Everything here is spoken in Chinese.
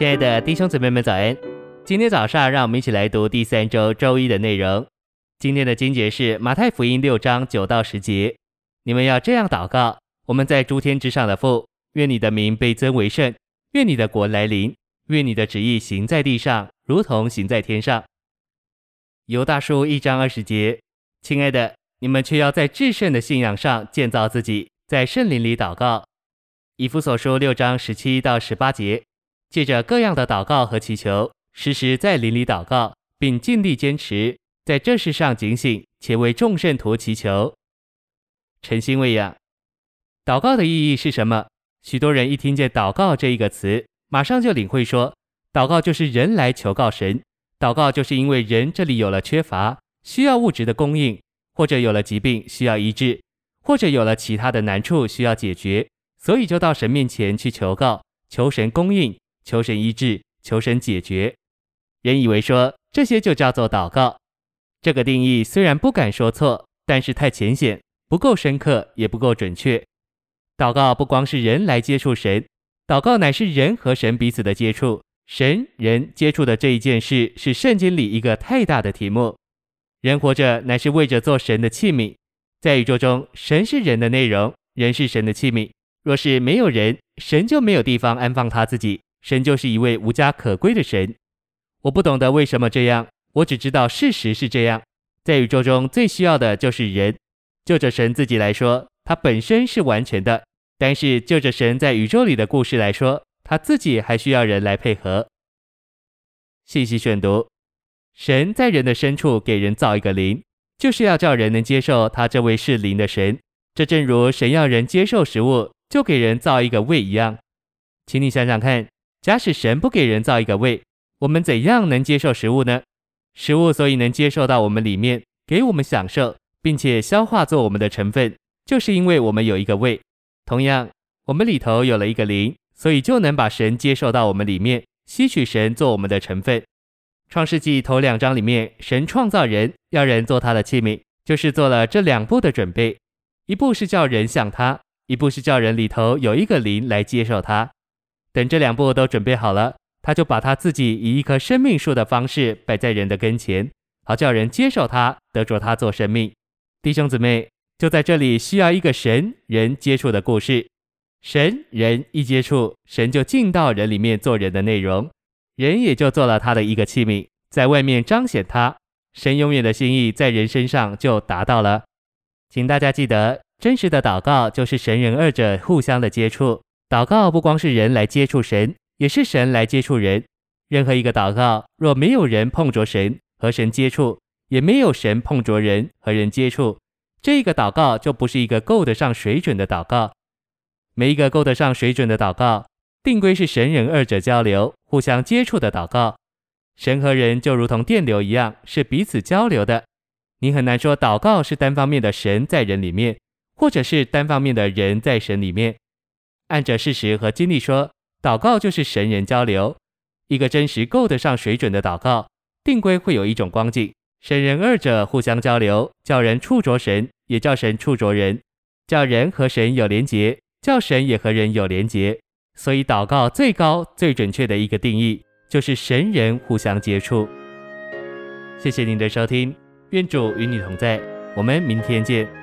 亲爱的弟兄姊妹们，早安！今天早上，让我们一起来读第三周周一的内容。今天的经节是马太福音六章九到十节。你们要这样祷告：我们在诸天之上的父，愿你的名被尊为圣，愿你的国来临，愿你的旨意行在地上，如同行在天上。犹大书一章二十节。亲爱的，你们却要在至圣的信仰上建造自己，在圣灵里祷告。以弗所书六章十七到十八节。借着各样的祷告和祈求，时时在灵里祷告，并尽力坚持，在这事上警醒，且为众圣徒祈求。晨星喂养，祷告的意义是什么？许多人一听见“祷告”这一个词，马上就领会说，祷告就是人来求告神，祷告就是因为人这里有了缺乏，需要物质的供应，或者有了疾病需要医治，或者有了其他的难处需要解决，所以就到神面前去求告，求神供应。求神医治，求神解决。人以为说这些就叫做祷告。这个定义虽然不敢说错，但是太浅显，不够深刻，也不够准确。祷告不光是人来接触神，祷告乃是人和神彼此的接触。神人接触的这一件事，是圣经里一个太大的题目。人活着乃是为着做神的器皿，在宇宙中，神是人的内容，人是神的器皿。若是没有人，神就没有地方安放他自己。神就是一位无家可归的神，我不懂得为什么这样，我只知道事实是这样。在宇宙中最需要的就是人，就着神自己来说，他本身是完全的；但是就着神在宇宙里的故事来说，他自己还需要人来配合。信息选读：神在人的深处给人造一个灵，就是要叫人能接受他这位是灵的神。这正如神要人接受食物，就给人造一个胃一样。请你想想看。假使神不给人造一个胃，我们怎样能接受食物呢？食物所以能接受到我们里面，给我们享受，并且消化做我们的成分，就是因为我们有一个胃。同样，我们里头有了一个灵，所以就能把神接受到我们里面，吸取神做我们的成分。创世纪头两章里面，神创造人，要人做他的器皿，就是做了这两步的准备：一步是叫人像他，一步是叫人里头有一个灵来接受他。等这两步都准备好了，他就把他自己以一棵生命树的方式摆在人的跟前，好叫人接受他，得着他做生命。弟兄姊妹，就在这里需要一个神人接触的故事。神人一接触，神就进到人里面做人的内容，人也就做了他的一个器皿，在外面彰显他。神永远的心意在人身上就达到了。请大家记得，真实的祷告就是神人二者互相的接触。祷告不光是人来接触神，也是神来接触人。任何一个祷告，若没有人碰着神和神接触，也没有神碰着人和人接触，这个祷告就不是一个够得上水准的祷告。每一个够得上水准的祷告，定规是神人二者交流、互相接触的祷告。神和人就如同电流一样，是彼此交流的。你很难说祷告是单方面的神在人里面，或者是单方面的人在神里面。按着事实和经历说，祷告就是神人交流，一个真实够得上水准的祷告，定规会有一种光景，神人二者互相交流，叫人触着神，也叫神触着人，叫人和神有连结，叫神也和人有连结。所以祷告最高最准确的一个定义，就是神人互相接触。谢谢您的收听，愿主与你同在，我们明天见。